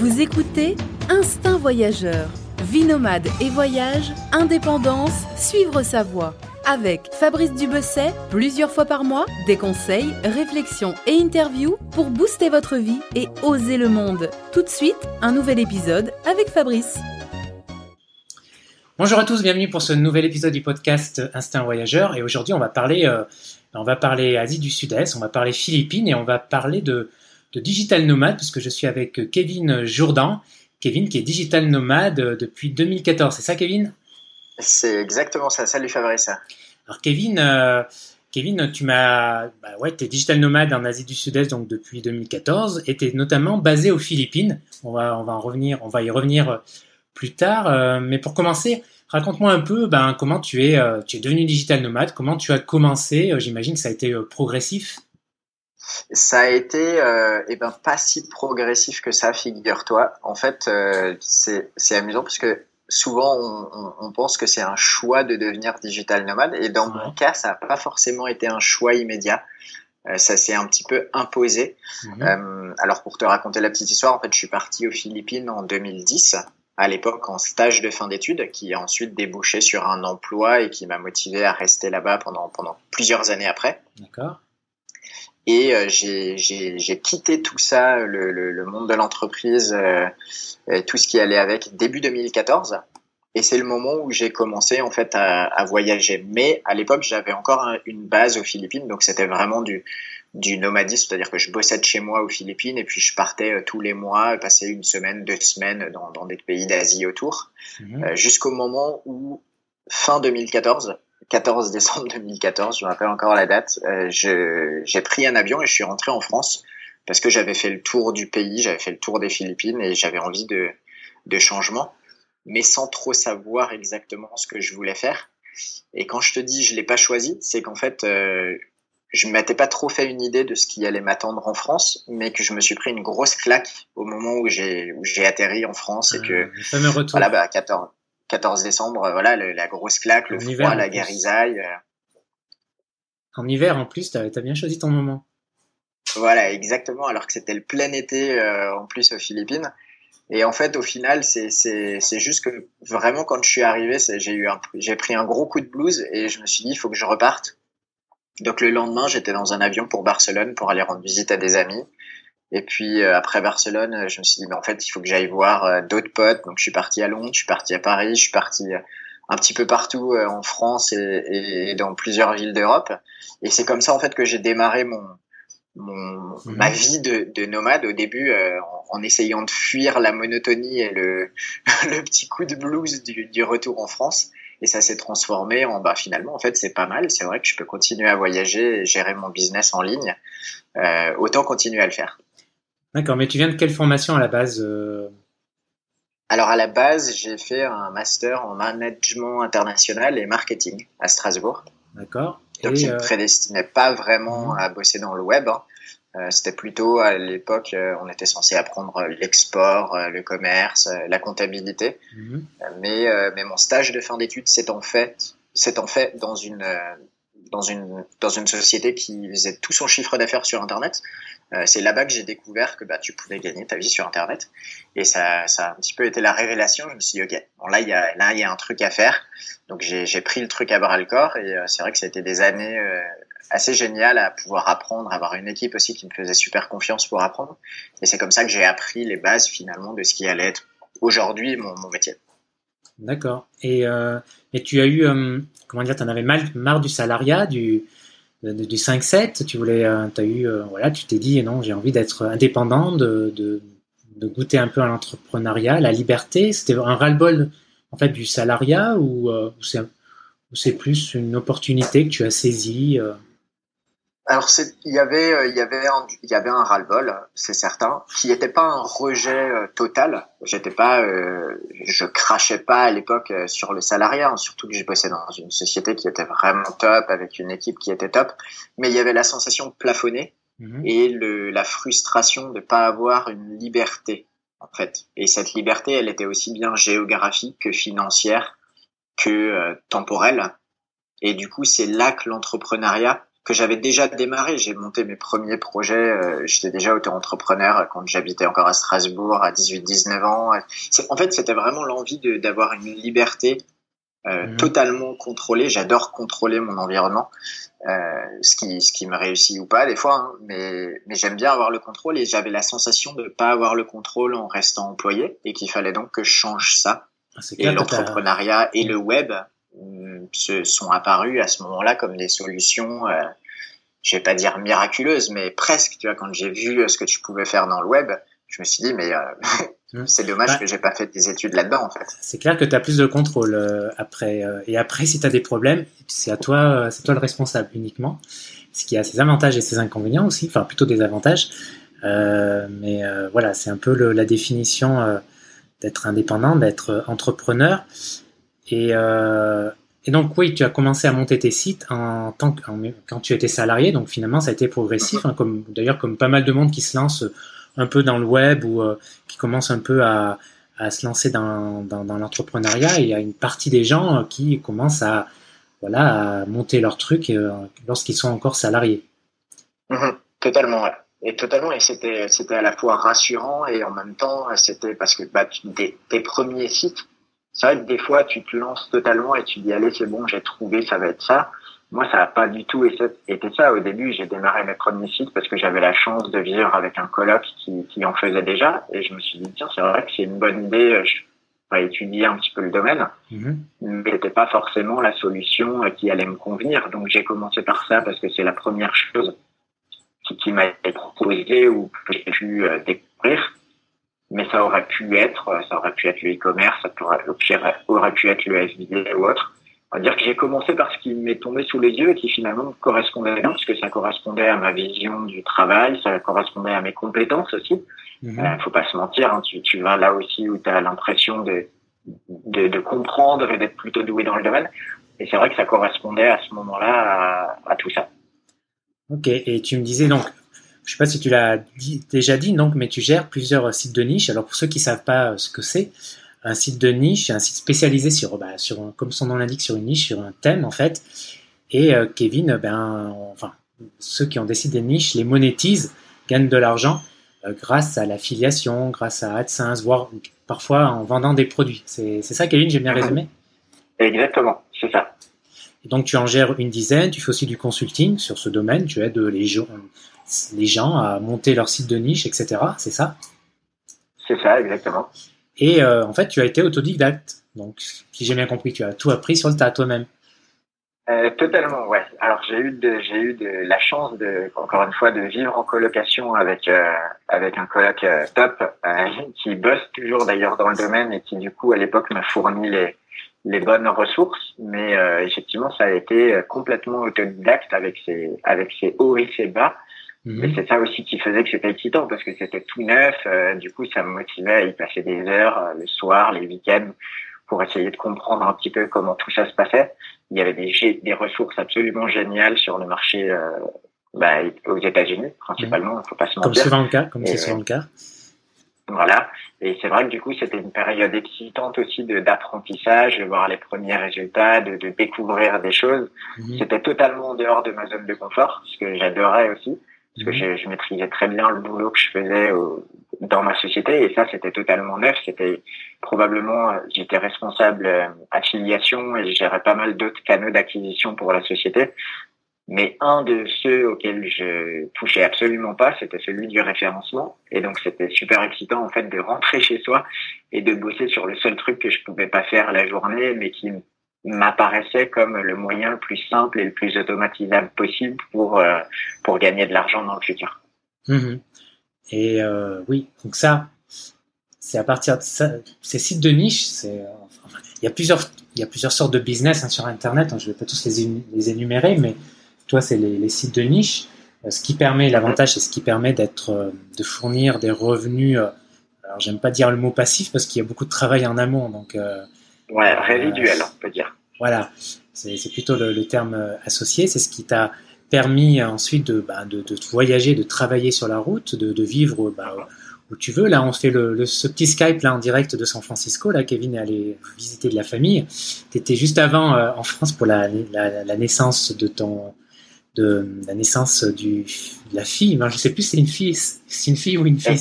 Vous écoutez Instinct Voyageur. Vie nomade et voyage, indépendance, suivre sa voie. Avec Fabrice Dubesset, plusieurs fois par mois, des conseils, réflexions et interviews pour booster votre vie et oser le monde. Tout de suite, un nouvel épisode avec Fabrice. Bonjour à tous, bienvenue pour ce nouvel épisode du podcast Instinct Voyageur. Et aujourd'hui, on va parler, euh, on va parler Asie du Sud-Est, on va parler Philippines et on va parler de, de digital nomade puisque je suis avec Kevin Jourdan. Kevin qui est digital nomade depuis 2014, c'est ça Kevin? C'est exactement ça. Salut Fabrice. Alors Kevin, euh, Kevin, tu m'as, bah ouais, es digital nomade en Asie du Sud-Est donc depuis 2014 et es notamment basé aux Philippines. On va, on va en revenir, on va y revenir plus tard. Euh, mais pour commencer, raconte-moi un peu, ben comment tu es, euh, tu es devenu digital nomade, comment tu as commencé? J'imagine que ça a été progressif. Ça a été euh, eh ben pas si progressif que ça, figure-toi. En fait, euh, c'est amusant parce que souvent on, on, pense que c'est un choix de devenir digital nomade et dans mon cas, ça n'a pas forcément été un choix immédiat. Euh, ça s'est un petit peu imposé. Mhm. Euh, alors pour te raconter la petite histoire, en fait, je suis parti aux Philippines en 2010 à l'époque en stage de fin d'études, qui a ensuite débouché sur un emploi et qui m'a motivé à rester là-bas pendant, pendant plusieurs années après. D'accord. Et euh, j'ai quitté tout ça, le, le, le monde de l'entreprise, euh, tout ce qui allait avec, début 2014. Et c'est le moment où j'ai commencé en fait à, à voyager. Mais à l'époque, j'avais encore une base aux Philippines, donc c'était vraiment du, du nomadisme, c'est-à-dire que je bossais de chez moi aux Philippines et puis je partais euh, tous les mois, passer une semaine, deux semaines dans, dans des pays d'Asie autour, mmh. euh, jusqu'au moment où fin 2014, 14 décembre 2014, je me rappelle encore la date, euh, j'ai pris un avion et je suis rentré en France parce que j'avais fait le tour du pays, j'avais fait le tour des Philippines et j'avais envie de, de changement, mais sans trop savoir exactement ce que je voulais faire. Et quand je te dis je l'ai pas choisi, c'est qu'en fait euh, je m'étais pas trop fait une idée de ce qui allait m'attendre en France, mais que je me suis pris une grosse claque au moment où j'ai où j'ai atterri en France et ah, que le fameux retour. voilà bah 14 14 décembre, euh, voilà, la grosse claque, le froid, la guérisaille. Euh. En hiver, en plus, t'as as bien choisi ton moment. Voilà, exactement, alors que c'était le plein été euh, en plus aux Philippines. Et en fait, au final, c'est juste que vraiment, quand je suis arrivé, j'ai pris un gros coup de blues et je me suis dit, il faut que je reparte. Donc le lendemain, j'étais dans un avion pour Barcelone pour aller rendre visite à des amis. Et puis euh, après Barcelone, je me suis dit, mais en fait, il faut que j'aille voir euh, d'autres potes. Donc je suis parti à Londres, je suis parti à Paris, je suis parti euh, un petit peu partout en France et, et dans plusieurs villes d'Europe. Et c'est comme ça en fait que j'ai démarré mon, mon mhm. ma vie de, de, nomade au début en, en, essayant de fuir la monotonie et le, le petit coup de blues du, du retour en France. Et ça s'est transformé en bah finalement en fait c'est pas mal. C'est vrai que je peux continuer à voyager et gérer mon business en ligne. Euh, autant continuer à le faire. D'accord, mais tu viens de quelle formation à la base euh? Alors à la base, j'ai fait un master en management international et marketing à Strasbourg. D'accord. Donc je ne euh, prédestinais pas vraiment mhm. à bosser dans le web. Hein. Euh, c'était plutôt à l'époque, on était censé apprendre l'export, le commerce, la comptabilité. Mhm. Mais, mais mon stage de fin d'études s'est en fait, c'est en fait dans une dans une dans une société qui faisait tout son chiffre d'affaires sur Internet. Euh, c'est là-bas que j'ai découvert que bah, tu pouvais gagner ta vie sur Internet. Et ça, ça a un petit peu été la révélation. Je me suis dit, OK, bon, là, il y a, là, il y a un truc à faire. Donc, j'ai pris le truc à bras le corps. Et euh, c'est vrai que ça a été des années euh, assez géniales à pouvoir apprendre, avoir une équipe aussi qui me faisait super confiance pour apprendre. Et c'est comme ça que j'ai appris les bases, finalement, de ce qui allait être aujourd'hui mon, mon métier. D'accord. Et, euh, tu as eu, comment dire, tu en avais mal, marre du salariat, du du 5-7, tu voulais, euh, as eu, euh, voilà, tu t'es dit, non, j'ai envie d'être indépendant, de, de, goûter un peu à l'entrepreneuriat, la liberté. C'était un ras-le-bol, en fait, du salariat euh, ou c'est plus une opportunité que tu as saisie alors il y avait euh, il y avait un, il y avait un ras-le-bol, c'est certain, qui n'était pas un rejet euh, total. J'étais pas, euh, je crachais pas à l'époque sur le salariat, hein, surtout que j'ai bossé dans une société qui était vraiment top, avec une équipe qui était top. Mais il y avait la sensation de plafonner mhm. et le, la frustration de pas avoir une liberté en fait. Et cette liberté, elle était aussi bien géographique que financière que temporelle. Et du coup, c'est là que l'entrepreneuriat que j'avais déjà démarré. J'ai monté mes premiers projets. Euh, J'étais déjà auto-entrepreneur quand j'habitais encore à Strasbourg à 18-19 ans. En fait, c'était vraiment l'envie d'avoir une liberté euh, mhm. totalement contrôlée. J'adore contrôler mon environnement, euh, ce qui ce qui me réussit ou pas des fois, hein, mais mais j'aime bien avoir le contrôle et j'avais la sensation de pas avoir le contrôle en restant employé et qu'il fallait donc que je change ça. Ah, et l'entrepreneuriat et le web se sont apparus à ce moment-là comme des solutions, euh, je vais pas dire miraculeuses, mais presque. Tu vois, quand j'ai vu ce que tu pouvais faire dans le web, je me suis dit, mais euh, mmh. c'est dommage bah, que j'ai pas fait des études là-dedans, en fait. C'est clair que tu as plus de contrôle euh, après. Euh, et après, si tu as des problèmes, c'est à toi, c'est toi le responsable uniquement. Ce qui a ses avantages et ses inconvénients aussi, enfin plutôt des avantages. mais voilà, c'est un peu le, la définition d'être indépendant, d'être entrepreneur. Et, et donc oui, tu as commencé à monter tes sites en tant quand tu étais salarié, donc finalement ça a été progressif, hein, comme d'ailleurs comme pas mal de monde qui se lance un peu dans le web ou euh, qui commence un peu à, à se lancer dans, dans, l'entrepreneuriat. Il y a une partie des gens euh, qui commencent à voilà à monter leur truc euh, lorsqu'ils sont encore salariés. Mhm. totalement, ouais. Et totalement, et c'était c'était à la fois rassurant et en même temps c'était parce que bah, tes premiers sites c'est vrai que des fois, tu te lances totalement et tu dis, allez, c'est bon, j'ai trouvé, ça va être ça. Moi, ça n'a pas du tout été ça. Au début, j'ai démarré mes premiers sites parce que j'avais la chance de vivre avec un coloc qui, qui en faisait déjà. Et je me suis dit, tiens, c'est vrai que c'est une bonne idée. Je vais étudier un petit peu le domaine. Mm-hmm. Mais c'était pas forcément la solution qui allait me convenir. Donc, j'ai commencé par ça parce que c'est la première chose qui, qui m'a été proposée ou que j'ai pu euh, découvrir mais ça aurait pu être, ça aurait pu être le e-commerce, ça aurait, aurait pu être le FBA ou autre. On va dire que j'ai commencé par ce qui m'est tombé sous les yeux et qui finalement correspondait bien, parce que ça correspondait à ma vision du travail, ça correspondait à mes compétences aussi. Il mhm. euh, faut pas se mentir, hein, tu, tu vas là aussi où tu as l'impression de, de, de, comprendre et d'être plutôt doué dans le domaine. Et c'est vrai que ça correspondait à ce moment-là à, à tout ça. Ok, et tu me disais donc je sais pas si tu l'as déjà dit, donc, mais tu gères plusieurs sites de niche. Alors pour ceux qui savent pas euh, ce que c'est, un site de niche, c'est un site spécialisé sur, bah, sur, comme son nom l'indique, sur une niche, sur un thème en fait. Et euh, Kevin, ben, enfin, ceux qui ont décidé des niches les monétisent, gagnent de l'argent euh, grâce à l'affiliation, grâce à AdSense, voire parfois en vendant des produits. C'est ça, Kevin, j'ai bien résumé Exactement, c'est ça. Et donc tu en gères une dizaine, tu fais aussi du consulting sur ce domaine, tu aides les gens, les gens à monter leur site de niche, etc. C'est ça? C'est ça, exactement. Et euh, en fait, tu as été autodidacte. Donc, si j'ai bien compris, tu as tout appris sur le tas toi-même. Euh, totalement, ouais. Alors j'ai eu de, j'ai eu de la chance de, encore une fois, de vivre en colocation avec euh, avec un coloc top qui bosse toujours d'ailleurs dans le domaine et qui du coup à l'époque m'a fourni les les bonnes ressources. Mais effectivement, ça a été complètement autodidacte avec ses avec ses hauts et ses bas. Mais mhm. c'est ça aussi qui faisait que c'était excitant parce que c'était tout neuf. Euh, du coup, ça me motivait à y passer des heures euh, le soir, les week-ends pour essayer de comprendre un petit peu comment tout ça se passait. Il y avait des, des ressources absolument géniales sur le marché euh, bah, aux États-Unis principalement. Mhm. Faut pas se mentir. Comme souvent le cas. Comme c'est souvent le cas. Voilà. Et c'est vrai que du coup, c'était une période excitante aussi d'apprentissage, de voir les premiers résultats, de, de découvrir des choses. Mhm. C'était totalement en dehors de ma zone de confort, ce que j'adorais aussi parce que je, je, maîtrisais très bien le boulot que je faisais dans ma société et ça c'était totalement neuf c'était probablement j'étais responsable euh, affiliation et je gérais pas mal d'autres canaux d'acquisition pour la société mais un de ceux auxquels je touchais absolument pas c'était celui du référencement et donc c'était super excitant en fait de rentrer chez soi et de bosser sur le seul truc que je pouvais pas faire la journée mais qui m'apparaissait comme le moyen le plus simple et le plus automatisable possible pour euh, pour gagner de l'argent dans le futur. Mmh et euh, oui, donc ça, c'est à partir de ça, ces sites de niche, c'est, il y a plusieurs, il y a plusieurs sortes de business hein, sur Internet. Hein, je vais pas tous les énumérer, mais toi, c'est les, les, sites de niche. Euh, ce qui permet, l'avantage, c'est ce qui permet d'être, euh, de fournir des revenus. alors, j'aime pas dire le mot passif parce qu'il y a beaucoup de travail en amont, donc Ouais, résiduel, on peut dire. Voilà, c'est plutôt le, terme euh, associé. C'est ce qui t'a permis ensuite de, bah, de, de, voyager, de travailler sur la route, de, de vivre bah, où tu veux. Là, on fait le, ce petit Skype là en direct de San Francisco. Là, Kevin est allé visiter de la famille. Tu étais juste avant euh, en France pour la, la, la, naissance de ton de, la naissance du, de la fille. je ne sais plus si c'est une fille, c'est une fille ou une fille.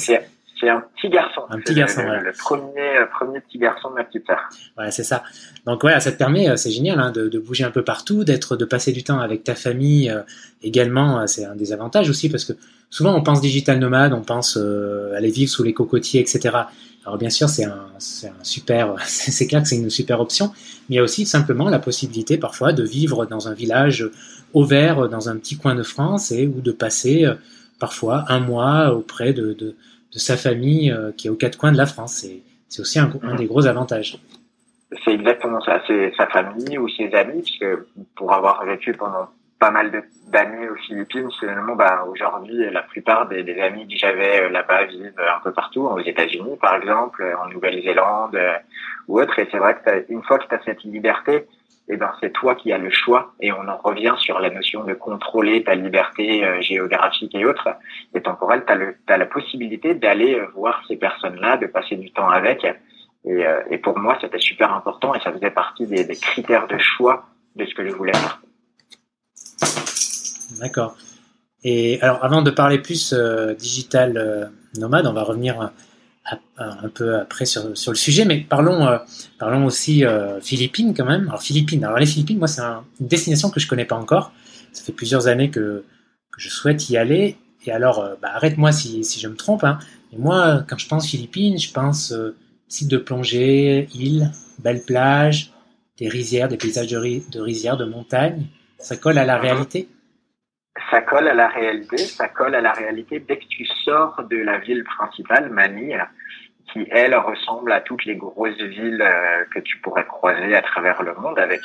C'est un petit garçon. Un petit garçon, le, le, premier, euh, premier petit garçon de ma petite sœur. Voilà, c'est ça. Donc voilà, ça te permet, euh, c'est génial, hein, de, de, bouger un peu partout, d'être, de passer du temps avec ta famille. Euh, également, c'est un des avantages aussi parce que souvent on pense digital nomade, on pense aller vivre sous les cocotiers, etc. Alors bien sûr, c'est un, c'est un super, c'est clair que c'est une super option, mais il y a aussi simplement la possibilité parfois de vivre dans un village au vert, dans un petit coin de France, et ou de passer parfois un mois auprès de, de de sa famille euh, qui est aux quatre coins de la France. C'est aussi un, un, des gros avantages. C'est exactement ça. C'est sa famille ou ses amis, puisque pour avoir vécu pendant pas mal d'années aux Philippines, finalement, bah, aujourd'hui, la plupart des, des amis que j'avais euh, là-bas vivent un peu partout, aux États-Unis, par exemple, en Nouvelle-Zélande euh, ou autre. Et c'est vrai que une fois que tu as cette liberté, eh ben c'est toi qui as le choix et on en revient sur la notion de contrôler ta liberté euh, géographique et autres et temporelle. Tu as, as, la possibilité d'aller euh, voir ces personnes-là, de passer du temps avec. Et, euh, et pour moi, c'était super important et ça faisait partie des, des, critères de choix de ce que je voulais faire. D'accord. Et alors, avant de parler plus digital nomade, on va revenir un peu après sur, sur, le sujet, mais parlons, euh, parlons aussi euh, Philippines quand même. Alors Philippines, alors les Philippines, moi c'est une destination que je connais pas encore. Ça fait plusieurs années que, que je souhaite y aller. Et alors, euh, bah, arrête-moi si, si, je me trompe. Hein. Mais moi, quand je pense Philippines, je pense site de plongée, îles, belles plages, des rizières, des paysages de, de rizières, de montagnes. Ça colle à la réalité? Ça colle à la réalité, ça colle à la réalité dès que tu sors de la ville principale, Manille, qui elle ressemble à toutes les grosses villes euh, que tu pourrais croiser à travers le monde avec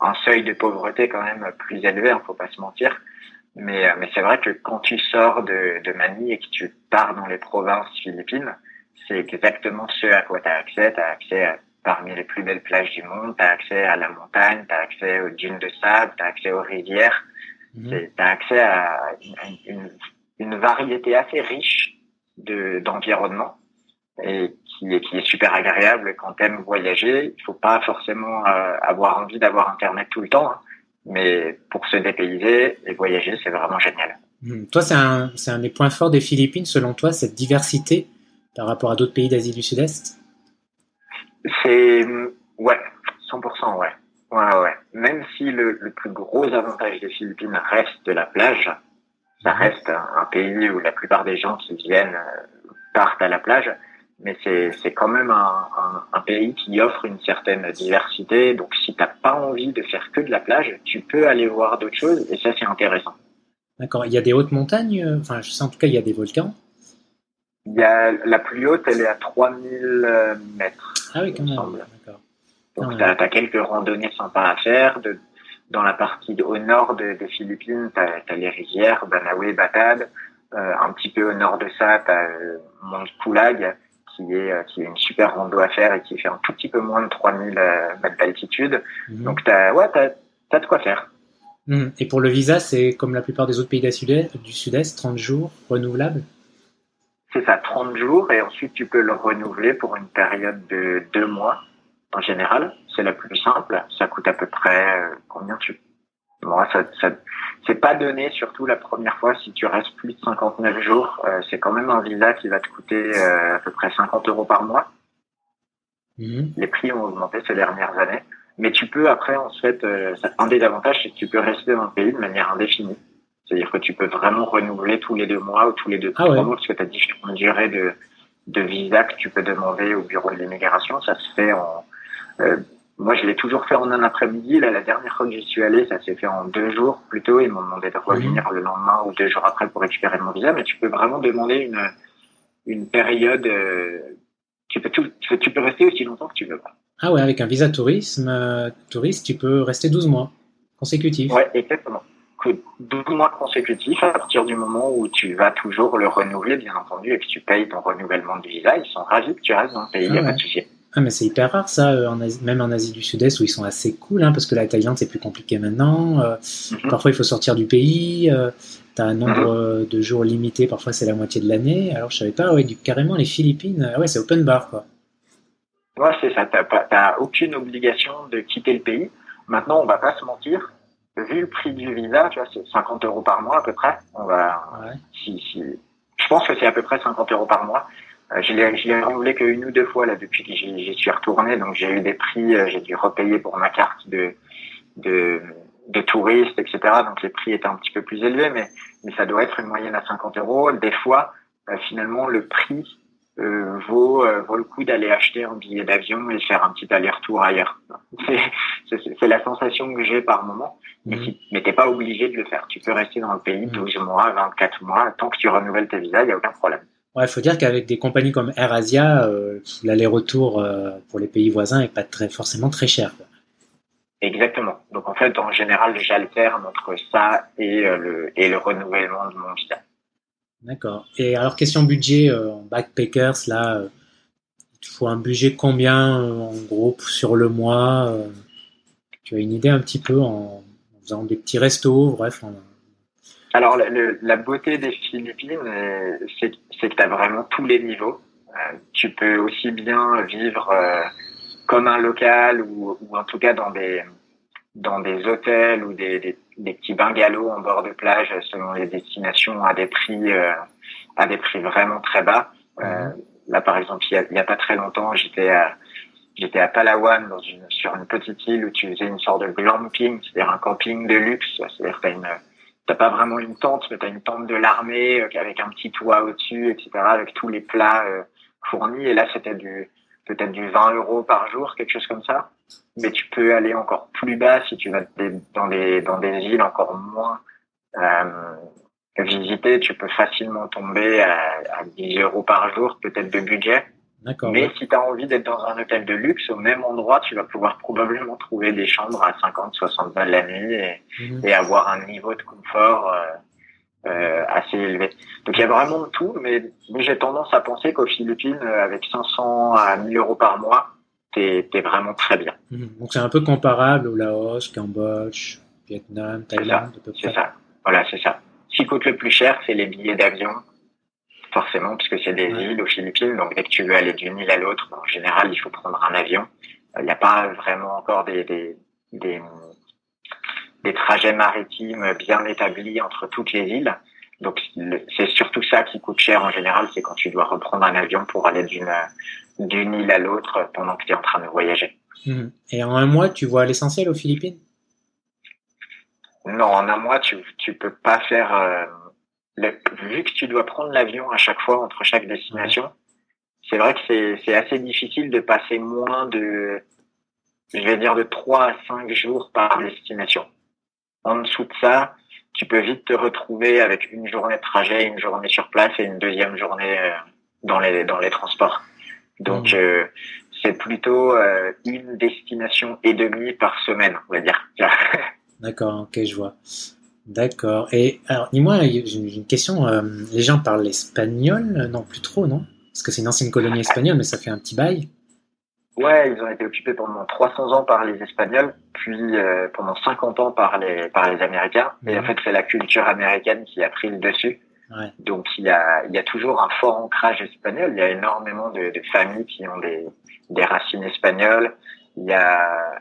un seuil de pauvreté quand même plus élevé, hein, faut pas se mentir. Mais, euh, mais c'est vrai que quand tu sors de, de Manille et que tu pars dans les provinces philippines, c'est exactement ce à quoi tu as accès. Tu as accès à, parmi les plus belles plages du monde, tu as accès à la montagne, tu as accès aux dunes de sable, tu as accès aux rivières. Mmh. Tu as accès à une, une, une variété assez riche de d'environnement et qui est, qui est super agréable quand t'aimes voyager. Il faut pas forcément euh, avoir envie d'avoir Internet tout le temps, hein, mais pour se dépayser et voyager, c'est vraiment génial. Hmm. Toi, c'est un, c'est un des points forts des Philippines, selon toi, cette diversité par rapport à d'autres pays d'Asie du Sud-Est? C'est, ouais, 100%, ouais. Ouais, ouais. Même si le, le plus gros avantage des Philippines reste de la plage, ça hmm. reste un, un pays où la plupart des gens qui viennent euh, partent à la plage mais c'est quand même un, un, un, pays qui offre une certaine diversité. Donc, si t'as pas envie de faire que de la plage, tu peux aller voir d'autres choses, et ça, c'est intéressant. D'accord. Il y a des hautes montagnes. Euh, enfin, je sais en tout cas, il y a des volcans. Il y a la plus haute, elle est à 3000 mètres. Ah oui, quand même. D'accord. Donc, tu as, quelques randonnées sympas à faire. De, dans la partie au nord des de Philippines, tu as, les rivières, Banawe, Batad. Euh, un petit peu au nord de ça, tu as euh, Mont Pulag qui est, euh, qui est une super rando à faire et qui fait un tout petit peu moins de 3000 euh, mètres d'altitude. Mhm. Donc, t'as, ouais, t'as, as de quoi faire. Mhm. Et pour le visa, c'est comme la plupart des autres pays du Sud-Est, 30 jours renouvelables? C'est ça, 30 jours et ensuite tu peux le renouveler pour une période de deux mois en général. C'est la plus simple. Ça coûte à peu près euh, combien tu moi, ça, ça c'est pas donné, surtout la première fois, si tu restes plus de 59 jours. Euh, c'est quand même un visa qui va te coûter euh, à peu près 50 euros par mois. Mhm. Les prix ont augmenté ces dernières années. Mais tu peux après, en fait, euh, un des avantages, c'est que tu peux rester dans le pays de manière indéfinie. C'est-à-dire que tu peux vraiment renouveler tous les deux mois ou tous les deux ah trois mois, parce que tu as différentes durées de, de visa que tu peux demander au bureau de l'immigration. Ça se fait en moi, je l'ai toujours fait en un après-midi. Là, la dernière fois que j'y suis allé, ça s'est fait en deux jours plutôt. Ils m'ont demandé de revenir le lendemain ou deux jours après pour récupérer mon visa. Mais tu peux vraiment demander une, une période. Euh, tu, peux tout, tu, peux, rester aussi longtemps que tu veux. Ah ouais, avec un visa tourisme, euh, touriste, tu peux rester 12 mois consécutifs. Ouais, exactement. 12 mois consécutifs à partir du moment où tu vas toujours le renouveler, bien entendu, et que tu payes ton renouvellement de visa. Ils sont ravis que tu restes dans le pays, il n'y a ah pas de souci. Ah, mais c'est hyper rare ça, euh, en même en Asie du Sud-Est où ils sont assez cool, hein, parce que la Thaïlande c'est plus compliqué maintenant. Euh, mhm. Parfois il faut sortir du pays, euh, tu as un nombre mhm. de jours limité, parfois c'est la moitié de l'année. Alors je savais pas, ouais, du, carrément les Philippines, ouais, c'est open bar quoi. Ouais, c'est ça, t'as aucune obligation de quitter le pays. Maintenant, on va pas se mentir, vu le prix du visa, tu vois, c'est 50 euros par mois à peu près. On va, si, si, je pense que c'est à peu près 50 euros par mois. Euh, je l'ai, je l'ai renouvelé qu'une ou deux fois là depuis que j'y, suis retourné, donc j'ai eu des prix, euh, j'ai dû repayer pour ma carte de, de, de touriste, etc. Donc les prix étaient un petit peu plus élevés, mais, mais ça doit être une moyenne à 50 euros. Des fois, euh, finalement, le prix euh, vaut, euh, vaut le coup d'aller acheter un billet d'avion et faire un petit aller-retour ailleurs. C'est la sensation que j'ai par moment, mais, mmh. mais t'es pas obligé de le faire. Tu peux rester dans le pays 12 mmh. mois, 24 mois, tant que tu renouvelles tes visas, il n'y a aucun problème. Ouais, il faut dire qu'avec des compagnies comme AirAsia, euh, l'aller-retour euh, pour les pays voisins est pas très, forcément très cher. Quoi. Exactement. Donc en fait, en général, j'alterne entre ça et, le, et le renouvellement de mon visa. D'accord. Et alors, question budget, euh, en backpackers, là, euh, il faut un budget combien euh, en gros sur le mois Tu as une idée un petit peu en, faisant des petits restos, bref. Alors, la beauté des Philippines, c'est que tu as vraiment tous les niveaux. tu peux aussi bien vivre comme un local ou, ou en tout cas dans des dans des hôtels ou des, des, des, petits bungalows en bord de plage selon les destinations à des prix euh, à des prix vraiment très bas. Euh, mhm. là, par exemple, il y, a, il y a pas très longtemps, j'étais à j'étais à Palawan dans une sur une petite île où tu faisais une sorte de glamping, c'est-à-dire un camping de luxe. C'est-à-dire une t'as pas vraiment une tente, mais t'as une tente de l'armée euh, avec un petit toit au-dessus, etc., avec tous les plats fournis. Et là, c'était du peut-être du 20 euros par jour, quelque chose comme ça. Mais tu peux aller encore plus bas si tu vas dans des, dans des îles encore moins euh, visitées. Tu peux facilement tomber à, à 10 euros par jour, peut-être de budget. Mais si tu as envie d'être dans un hôtel de luxe, au même endroit, tu vas pouvoir probablement trouver des chambres à 50, 60 balles la nuit et, mhm. et avoir un niveau de confort euh, euh, assez élevé. Donc il y a vraiment de tout, mais j'ai tendance à penser qu'aux Philippines, euh, avec 500 à 1000 euros par mois, t'es es vraiment très bien. Mhm. Donc c'est un peu comparable au Laos, Cambodge, Vietnam, Thaïlande. C'est ça. Voilà, c'est ça. Ce qui coûte le plus cher, c'est les billets d'avion, forcément, puisque c'est des îles aux Philippines. Donc dès que tu veux aller d'une île à l'autre, en général, il faut prendre un avion. Il n'y a pas vraiment encore des, des, des des trajets maritimes bien établis entre toutes les îles. Donc c'est surtout ça qui coûte cher en général, c'est quand tu dois reprendre un avion pour aller d'une d'une île à l'autre pendant que tu es en train de voyager. Mhm. Et en un mois, tu vois l'essentiel aux Philippines? Non, en un mois, tu tu peux pas faire. Euh, vu que tu dois prendre l'avion à chaque fois entre chaque destination, c'est vrai que c'est assez difficile de passer moins de, je vais dire de 3 à 5 jours par destination. En dessous de ça, tu peux vite te retrouver avec une journée de trajet, une journée sur place et une deuxième journée euh, dans les dans les transports. Donc mmh. euh, c'est plutôt euh, une destination et demie par semaine, on va dire. D'accord, ok, je vois. D'accord. Et alors, dis-moi, j'ai une question. les gens parlent espagnol? Non, plus trop, non? Parce que c'est une ancienne colonie espagnole, mais ça fait un petit bail. Ouais, ils ont été occupés pendant 300 ans par les Espagnols, puis euh, pendant 50 ans par les par les Américains. Et en fait, c'est la culture américaine qui a pris le dessus. Ouais. Donc il y a il y a toujours un fort ancrage espagnol. Il y a énormément de, de familles qui ont des des racines espagnoles. Il y a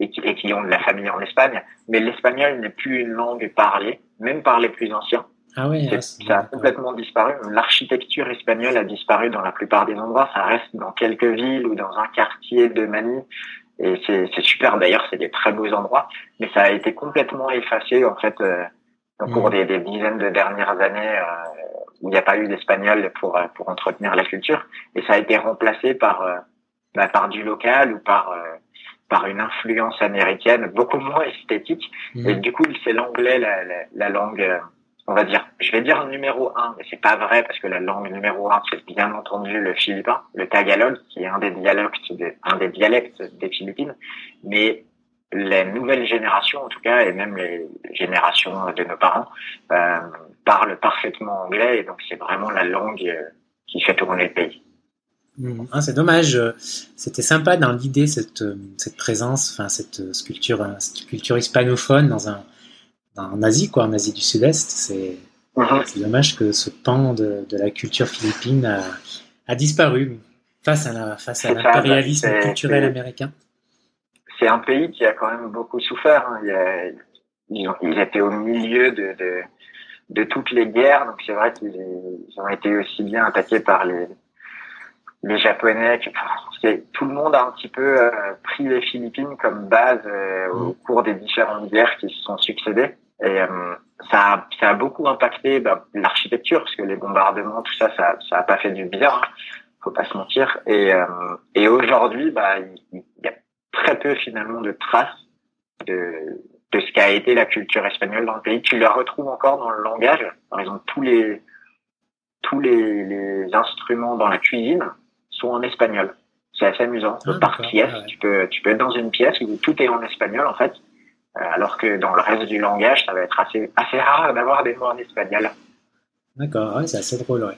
et qui, et qui ont de la famille en Espagne. Mais l'espagnol n'est plus une langue parlée, même par les plus anciens. Ah oui, ça a complètement disparu. L'architecture espagnole a disparu dans la plupart des endroits. Ça reste dans quelques villes ou dans un quartier de Manille. Et c'est super. D'ailleurs, c'est des très beaux endroits. Mais ça a été complètement effacé, en fait, euh, au cours mm. des, dizaines de dernières années euh, où il n'y a pas eu d'espagnol pour, euh, pour entretenir la culture. Et ça a été remplacé par, bah, par du local ou par par une influence américaine beaucoup moins esthétique. Mm. Et du coup, c'est l'anglais la, la, la, langue on va dire, je vais dire numéro un, mais c'est pas vrai parce que la langue numéro un, c'est bien entendu le philippin, le tagalog, qui est un des dialectes, des, un des dialectes des Philippines. Mais les nouvelles générations, en tout cas, et même les générations de nos parents, euh, parlent parfaitement anglais, et donc c'est vraiment la langue euh, qui fait tourner le pays. Mmh. Ah, c'est dommage. C'était sympa dans l'idée cette cette présence, enfin cette sculpture, cette culture hispanophone dans un en Asie, quoi, en Asie du Sud-Est. C'est dommage que ce pan de, la culture philippine a, disparu face à la face à l'impérialisme culturel américain. C'est un pays qui a quand même beaucoup souffert. Hein. ils, étaient au milieu de, de, de toutes les guerres, donc c'est vrai qu'ils ont été aussi bien attaqués par les, les Japonais. tout le monde a un petit peu euh, pris les Philippines comme base euh, au mm. cours des différentes guerres qui se sont succédées. Et euh, ça, a, ça a beaucoup impacté bah, l'architecture, parce que les bombardements, tout ça, ça, ça a pas fait du bien. Faut pas se mentir. Et, et aujourd'hui, bah, il y a très peu finalement de traces de, de ce qu'a été la culture espagnole dans le pays. Tu la retrouves encore dans le langage. Par exemple, tous les tous les, les instruments dans la cuisine sont en espagnol. C'est assez amusant. Ah, par pièce, tu peux tu peux être dans une pièce où tout est en espagnol en fait, euh, alors que dans le reste du langage, ça va être assez assez rare d'avoir des mots en espagnol. D'accord, ouais, c'est assez drôle. Ouais.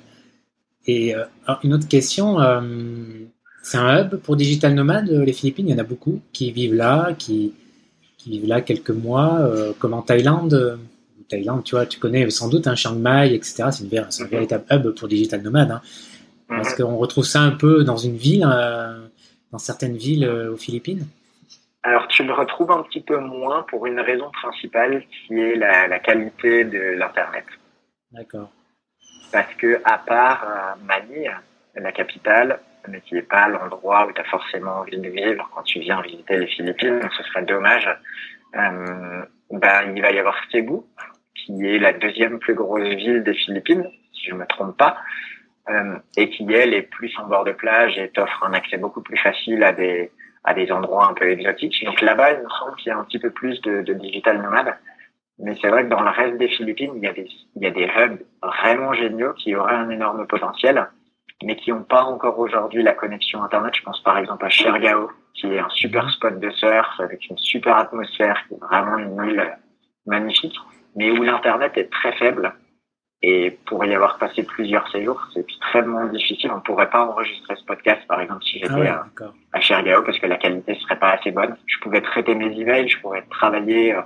Et euh, une autre question, euh, c'est un hub pour digital nomades les Philippines? Il y en a beaucoup qui vivent là, qui qui vivent là quelques mois, euh, comme en Thaïlande. Thaïlande, tu vois, tu connais sans doute un Chiang Mai, etc. C'est, un véritable hub pour digital nomade. Hein. Parce qu'on retrouve ça un peu dans une ville, euh, dans certaines villes aux Philippines. Alors tu le retrouves un petit peu moins pour une raison principale qui est la, la qualité de l'internet. D'accord. Parce que à part Manille, la capitale, mais qui n'est pas l'endroit où tu as forcément envie de vivre quand tu viens visiter les Philippines, ce serait dommage. Euh, ben, il va y avoir Cebu, qui est la deuxième plus grosse ville des Philippines, si je ne me trompe pas, euh, et qui, elle, est plus en bord de plage et t'offre un accès beaucoup plus facile à des, à des endroits un peu exotiques. Donc là-bas, il me semble qu'il y a un petit peu plus de, de digital nomade. Mais c'est vrai que dans le reste des Philippines, il y a des, il y a des hubs vraiment géniaux qui auraient un énorme potentiel mais qui n'ont pas encore aujourd'hui la connexion Internet. Je pense par exemple à Chergao, qui est un super mhm. spot de surf avec une super atmosphère, qui est vraiment une île magnifique, mais où l'Internet est très faible. Et pour y avoir passé plusieurs séjours, c'est extrêmement difficile. On ne pourrait pas enregistrer ce podcast, par exemple, si j'étais ah à, Chergao, parce que la qualité serait pas assez bonne. Je pouvais traiter mes emails, je pourrais travailler euh,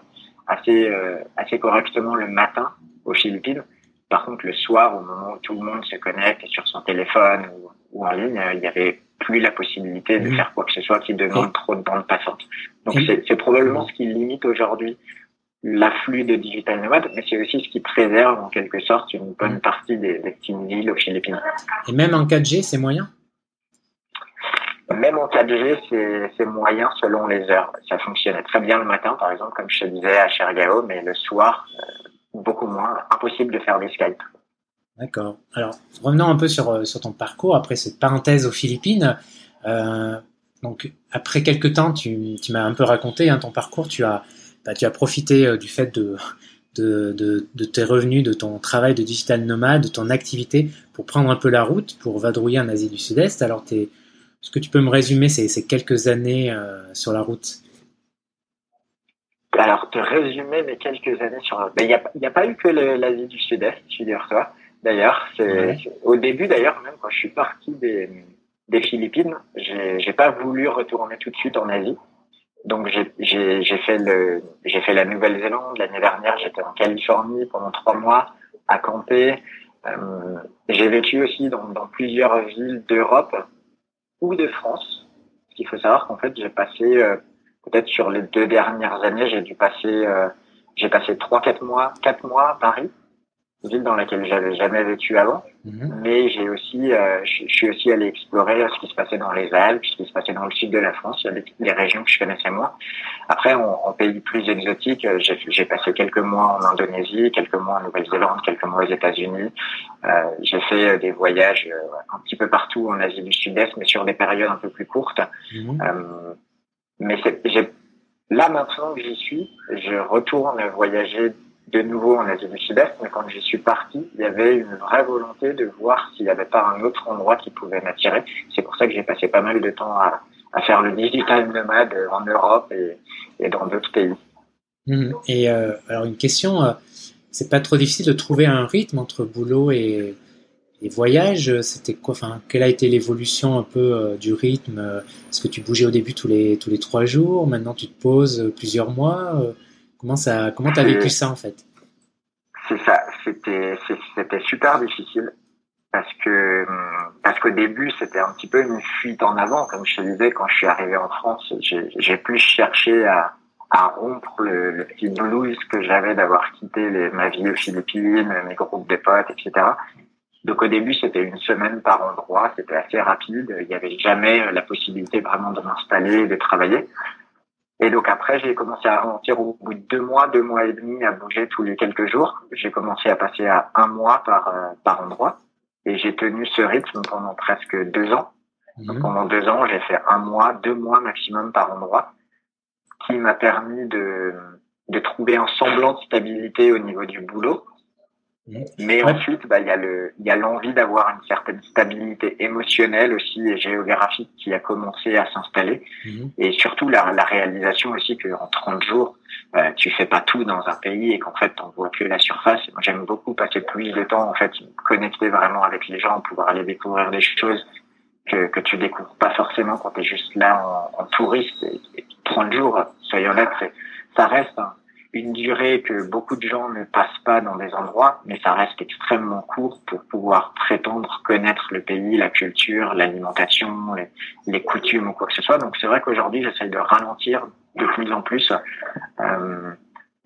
assez euh, assez correctement le matin aux Philippines, par contre, le soir, au moment où tout le monde se connecte sur son téléphone ou, en ligne, il n'y avait plus la possibilité de faire quoi que ce soit qui demande trop de bande passante. Donc c'est probablement ce qui limite aujourd'hui l'afflux de digital nomades, mais c'est aussi ce qui préserve en quelque sorte une bonne partie des, des petites villes aux Philippines. Et même en 4G, c'est moyen? Même en 4G, c'est moyen selon les heures. Ça fonctionnait très bien le matin, par exemple, comme je te disais à Chergao, mais le soir, euh, beaucoup moins. Impossible de faire des Skype. D'accord. Alors, revenons un peu sur, euh, sur ton parcours après cette parenthèse aux Philippines. Euh, donc, après quelques temps, tu, tu m'as un peu raconté hein, ton parcours. Tu as, bah, tu as profité euh, du fait de, de, de, de, tes revenus, de ton travail de digital nomade, de ton activité pour prendre un peu la route, pour vadrouiller en Asie du Sud-Est. Alors, est-ce que tu peux me résumer ces, ces quelques années euh, sur la route alors, te résumer mes quelques années sur. Il n'y a, pas eu que l'Asie du Sud-Est, figure-toi. D'ailleurs, c'est au début, d'ailleurs, même quand je suis parti des, des Philippines, j'ai pas voulu retourner tout de suite en Asie. Donc, j'ai fait le, j'ai fait la Nouvelle-Zélande l'année dernière. J'étais en Californie pendant trois mois à camper. Euh, j'ai vécu aussi dans, dans plusieurs villes d'Europe ou de France. Il faut savoir qu'en fait, j'ai passé euh, peut-être sur les deux dernières années, j'ai dû passer, euh, j'ai passé trois, quatre mois, quatre mois à Paris, ville dans laquelle j'avais jamais vécu avant. Mhm. Mais j'ai aussi, euh, je, suis aussi allé explorer ce qui se passait dans les Alpes, ce qui se passait dans le sud de la France, il y a des, régions que je connaissais moins. Après, en, pays plus exotiques, euh, j'ai passé quelques mois en Indonésie, quelques mois en Nouvelle-Zélande, quelques mois aux États-Unis. Euh, j'ai fait des voyages un petit peu partout en Asie du Sud-Est, mais sur des périodes un peu plus courtes. Mhm mais là maintenant que j'y suis, je retourne voyager de nouveau en Asie du Sud-Est, mais quand j'y suis parti, il y avait une vraie volonté de voir s'il n'y avait pas un autre endroit qui pouvait m'attirer. C'est pour ça que j'ai passé pas mal de temps à, faire le digital nomade en Europe et, dans d'autres pays. Mmh. Et euh, alors une question, euh, c'est pas trop difficile de trouver un rythme entre boulot et, les voyages, c'était quoi Enfin, quelle a été l'évolution un peu euh, du rythme? Est-ce que tu bougeais au début tous les tous les trois jours? Maintenant, tu te poses plusieurs mois Comment ça Comment t'as vécu ça en fait? C'est ça. C'était c'était super difficile parce que parce qu'au début c'était un petit peu une fuite en avant, comme je te disais quand je suis arrivé en France. J'ai plus cherché à à rompre le, le petit blues que j'avais d'avoir quitté les, ma vie aux Philippines, mes groupes de potes, etc. Donc au début, c'était une semaine par endroit, c'était assez rapide. Il n'y avait jamais la possibilité vraiment de m'installer de travailler. Et donc après, j'ai commencé à ralentir au bout de deux mois, deux mois et demi, à bouger tous les quelques jours. J'ai commencé à passer à un mois par, euh, par endroit. Et j'ai tenu ce rythme pendant presque deux ans. Donc, pendant deux ans, j'ai fait un mois, deux mois maximum par endroit, qui m'a permis de, de trouver un semblant de stabilité au niveau du boulot. Mais ensuite, bah, il y a le, il y a l'envie d'avoir une certaine stabilité émotionnelle aussi et géographique qui a commencé à s'installer. Mhm. Et surtout la, la réalisation aussi que en 30 jours, euh, tu fais pas tout dans un pays et qu'en fait, t'en vois que la surface. Moi, j'aime beaucoup passer plus de temps, en fait, connecter vraiment avec les gens, pouvoir aller découvrir des choses que, que tu découvres pas forcément quand tu es juste là en, en touriste. Et, et 30 jours, soyons honnêtes, ça reste un- une durée que beaucoup de gens ne passent pas dans des endroits, mais ça reste extrêmement court pour pouvoir prétendre connaître le pays, la culture, l'alimentation, les, les coutumes ou quoi que ce soit. Donc c'est vrai qu'aujourd'hui, j'essaye de ralentir de plus en plus euh,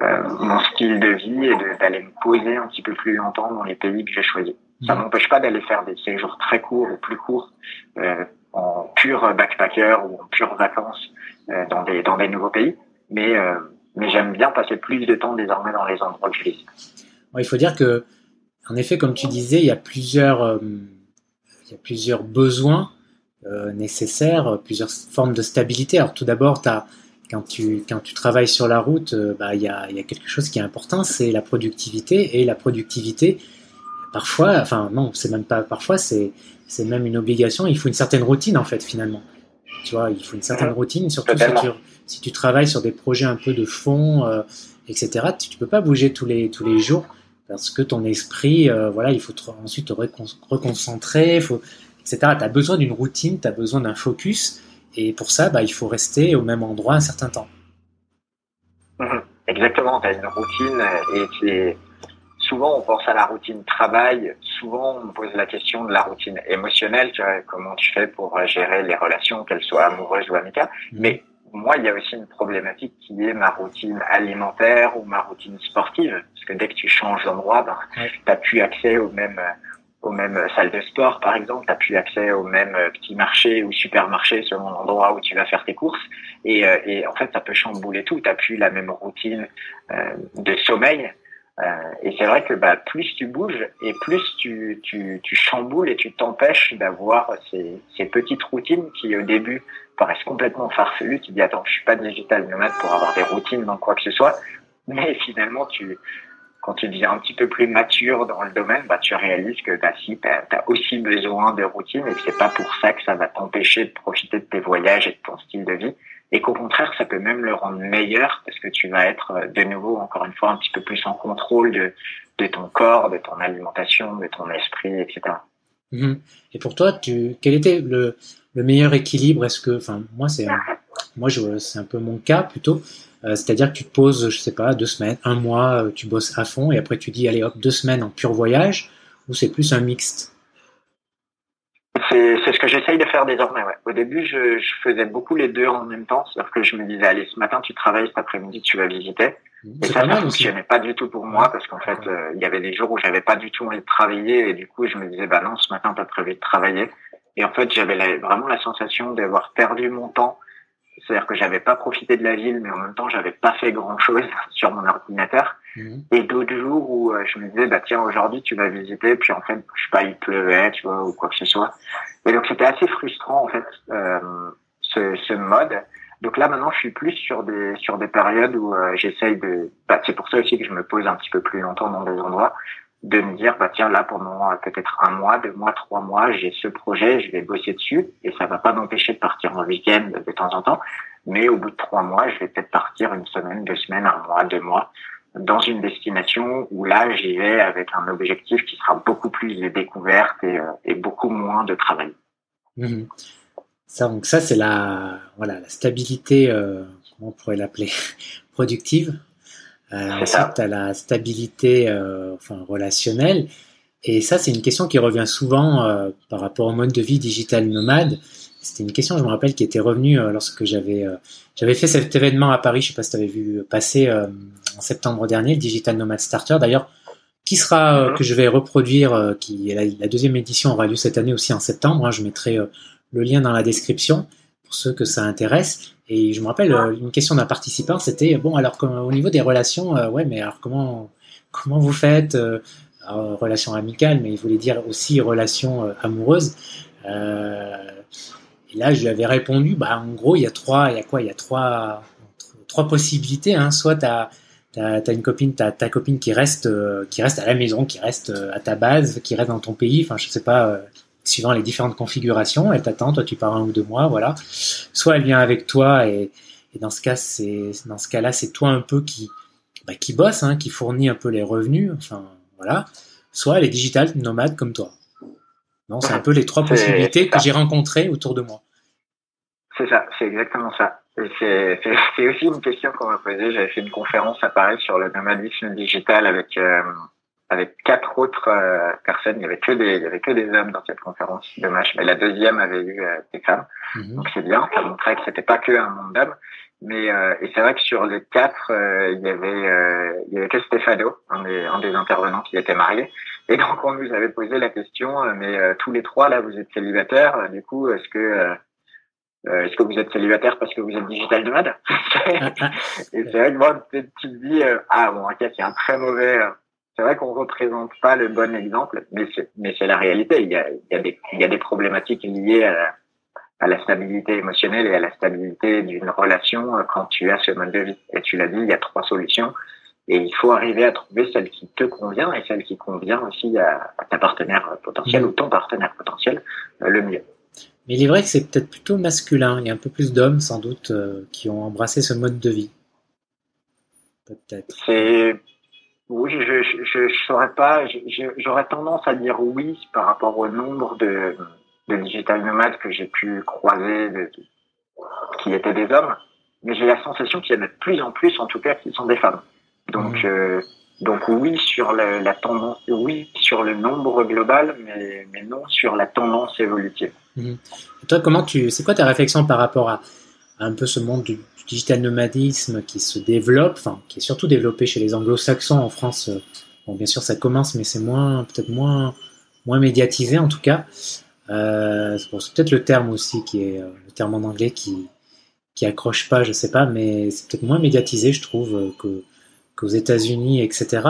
euh, mon style de vie et d'aller me poser un petit peu plus longtemps dans les pays que j'ai choisis. Ça Mhm. m'empêche pas d'aller faire des séjours très courts ou plus courts euh, en pur backpacker ou en pure vacances euh, dans des dans des nouveaux pays, mais euh, mais j'aime bien passer plus de temps désormais dans les endroits que je visite. Ouais, il faut dire que, en effet, comme tu disais, il y a plusieurs, euh, il y a plusieurs besoins euh, nécessaires, euh, plusieurs formes de stabilité. Alors tout d'abord, quand tu quand tu travailles sur la route, euh, bah, il y a, il y a quelque chose qui est important, c'est la productivité. Et la productivité, parfois, enfin non, c'est même pas parfois, c'est même une obligation. Il faut une certaine routine en fait finalement. Tu vois, il faut une certaine Mhm. routine, surtout si tu, si tu travailles sur des projets un peu de fond, euh, etc. Tu, tu peux pas bouger tous les tous les jours parce que ton esprit, euh, voilà, il faut te- ensuite te recon- reconcentrer, faut, etc. Tu as besoin d'une routine, tu as besoin d'un focus, et pour ça, bah, il faut rester au même endroit un certain temps. Mhm. Exactement, tu as une routine et c'est souvent on pense à la routine travail, souvent on me pose la question de la routine émotionnelle, tu vois, comment tu fais pour gérer les relations, qu'elles soient amoureuses ou amicales. Mais moi, il y a aussi une problématique qui est ma routine alimentaire ou ma routine sportive, parce que dès que tu changes d'endroit, ben, Ouais. t'as plus accès aux mêmes aux mêmes salles de sport, par exemple, t'as plus accès aux mêmes euh, petits marchés ou supermarchés selon l'endroit où tu vas faire tes courses. Et, euh, et en fait, ça peut chambouler tout. T'as plus la même routine euh, de sommeil. Euh, et c'est vrai que bah, plus tu bouges et plus tu, tu, tu chamboules et tu t'empêches d'avoir ces, ces petites routines qui au début paraissent complètement farfelues. Tu dis attends, je suis pas digital nomade pour avoir des routines dans quoi que ce soit. Mais finalement, tu, quand tu deviens un petit peu plus mature dans le domaine, bah, tu réalises que bah, si, tu as, aussi besoin de routine et que c'est pas pour ça que ça va t'empêcher de profiter de tes voyages et de ton style de vie. Et qu'au contraire, ça peut même le rendre meilleur parce que tu vas être euh, de nouveau, encore une fois, un petit peu plus en contrôle de, de ton corps, de ton alimentation, de ton esprit, etc. Mhm. Et pour toi, quel était le, le meilleur équilibre? Est-ce que, enfin, moi, c'est, moi, c'est un peu mon cas plutôt. Euh, c'est-à-dire que tu te poses, je sais pas, deux semaines, un mois, euh, tu bosses à fond, et après tu dis, allez hop, deux semaines en pur voyage, ou c'est plus un mixte? C'est c'est ce que j'essaye de faire désormais. Ouais. Au début, je, je faisais beaucoup les deux en même temps. C'est-à-dire que je me disais, allez, ce matin, tu travailles, cet après-midi, tu vas visiter. Et C'est ça, ça fonctionnait pas du tout pour moi parce qu'en fait, euh, il y avait des jours où j'avais pas du tout envie de travailler et du coup, je me disais, bah non, ce matin, t'as prévu de travailler. Et en fait, j'avais la- vraiment la sensation d'avoir perdu mon temps. C'est-à-dire que j'avais pas profité de la ville, mais en même temps, j'avais pas fait grand-chose sur mon ordinateur. Mhm. Et d'autres jours où euh, je me disais, bah tiens, aujourd'hui, tu vas visiter, puis en fait, je sais pas, il pleuvait, tu vois, ou quoi que ce soit. Et donc, c'était assez frustrant, en fait, euh, ce, ce mode. Donc là, maintenant, je suis plus sur des sur des périodes où euh, j'essaye de... Bah, c'est pour ça aussi que je me pose un petit peu plus longtemps dans des endroits, de me dire, bah tiens, là, pendant euh, peut-être un mois, deux mois, trois mois, j'ai ce projet, je vais bosser dessus, et ça va pas m'empêcher de partir en week-end de temps en temps. Mais au bout de trois mois, je vais peut-être partir une semaine, deux semaines, un mois, deux mois, dans une destination où là, j'y vais avec un objectif qui sera beaucoup plus de découverte et, euh, et beaucoup moins de travail. Mhm. Ça, donc ça, c'est la, voilà, la stabilité, euh, comment on pourrait l'appeler, productive. Euh, ensuite, tu as la stabilité euh, enfin, relationnelle. Et ça, c'est une question qui revient souvent par rapport au mode de vie digital nomade. C'était une question, je me rappelle, qui était revenue euh, lorsque j'avais euh, j'avais fait cet événement à Paris. Je sais pas si tu avais vu passer en septembre dernier, le Digital Nomad Starter. D'ailleurs, qui sera que je vais reproduire, qui la, la, deuxième édition aura lieu cette année aussi en septembre. Hein. je mettrai le lien dans la description pour ceux que ça intéresse. Et je me rappelle une question d'un participant, c'était bon alors au niveau des relations, ouais, mais alors comment comment vous faites relations amicales, mais il voulait dire aussi relations amoureuses. Et là, je lui avais répondu, bah, en gros, il y a trois, il y a quoi? Il y a trois, trois possibilités. Hein. Soit tu as, as, une copine, t'as ta copine qui reste, euh, qui reste à la maison, qui reste euh, à ta base, qui reste dans ton pays. Enfin, je sais pas, euh, suivant les différentes configurations, elle t'attend, toi tu pars un ou deux mois, voilà. Soit elle vient avec toi et, et dans ce cas, c'est dans ce cas-là, c'est toi un peu qui, bah, qui bosse, hein, qui fournit un peu les revenus. Enfin, voilà. Soit elle est digitale, nomade comme toi. Non, c'est un peu les trois possibilités que j'ai rencontrées autour de moi. C'est ça, c'est exactement ça. C'est aussi une question qu'on m'a posée. J'avais fait une conférence à Paris sur le nomadisme digital avec euh, avec quatre autres euh, personnes. Il y avait que des il y avait que des hommes dans cette conférence. Dommage, mais la deuxième avait eu euh, des femmes. Mhm. Donc c'est bien. Ça montrait que c'était pas que un monde d'hommes. Mais et c'est vrai que sur les quatre, il y avait il y avait que Stefano, un des un des intervenants qui était marié. Et donc on nous avait posé la question, euh, mais euh, tous les trois là, vous êtes célibataires. Euh, du coup, est-ce que est-ce que vous êtes célibataire parce que vous êtes digital nomade? Et c'est vrai que moi, tu te dis, ah bon, ok, c'est un très mauvais. c'est vrai qu'on représente pas le bon exemple, mais c'est mais c'est la réalité. Il y a il y a des il y a des problématiques liées à, à la stabilité émotionnelle et à la stabilité d'une relation quand tu as ce mode de vie. Et tu l'as dit, il y a trois solutions. Et il faut arriver à trouver celle qui te convient et celle qui convient aussi à, ta partenaire potentiel ou ton partenaire potentiel euh, le mieux. Mais il est vrai que c'est peut-être plutôt masculin. Il y a un peu plus d'hommes, sans doute, euh, qui ont embrassé ce mode de vie. Peut-être. C'est. Oui, je, je, je saurais pas. J'aurais tendance à dire oui par rapport au nombre de, de digital nomades que j'ai pu croiser, de, qui étaient des hommes. Mais j'ai la sensation qu'il y en a de plus en plus, en tout cas, qui sont des femmes. Donc, mmh. euh, donc oui sur la, la, tendance, oui sur le nombre global, mais, mais non sur la tendance évolutive. Mmh. Toi, comment tu, c'est quoi ta réflexion par rapport à, un peu ce monde du, digital nomadisme qui se développe, enfin qui est surtout développé chez les Anglo-Saxons en France. Euh, bon, bien sûr, ça commence, mais c'est moins, peut-être moins, moins médiatisé en tout cas. Euh, c'est peut-être le terme aussi qui est le terme en anglais qui qui accroche pas, je sais pas, mais c'est peut-être moins médiatisé, je trouve, que qu'aux États-Unis, etc.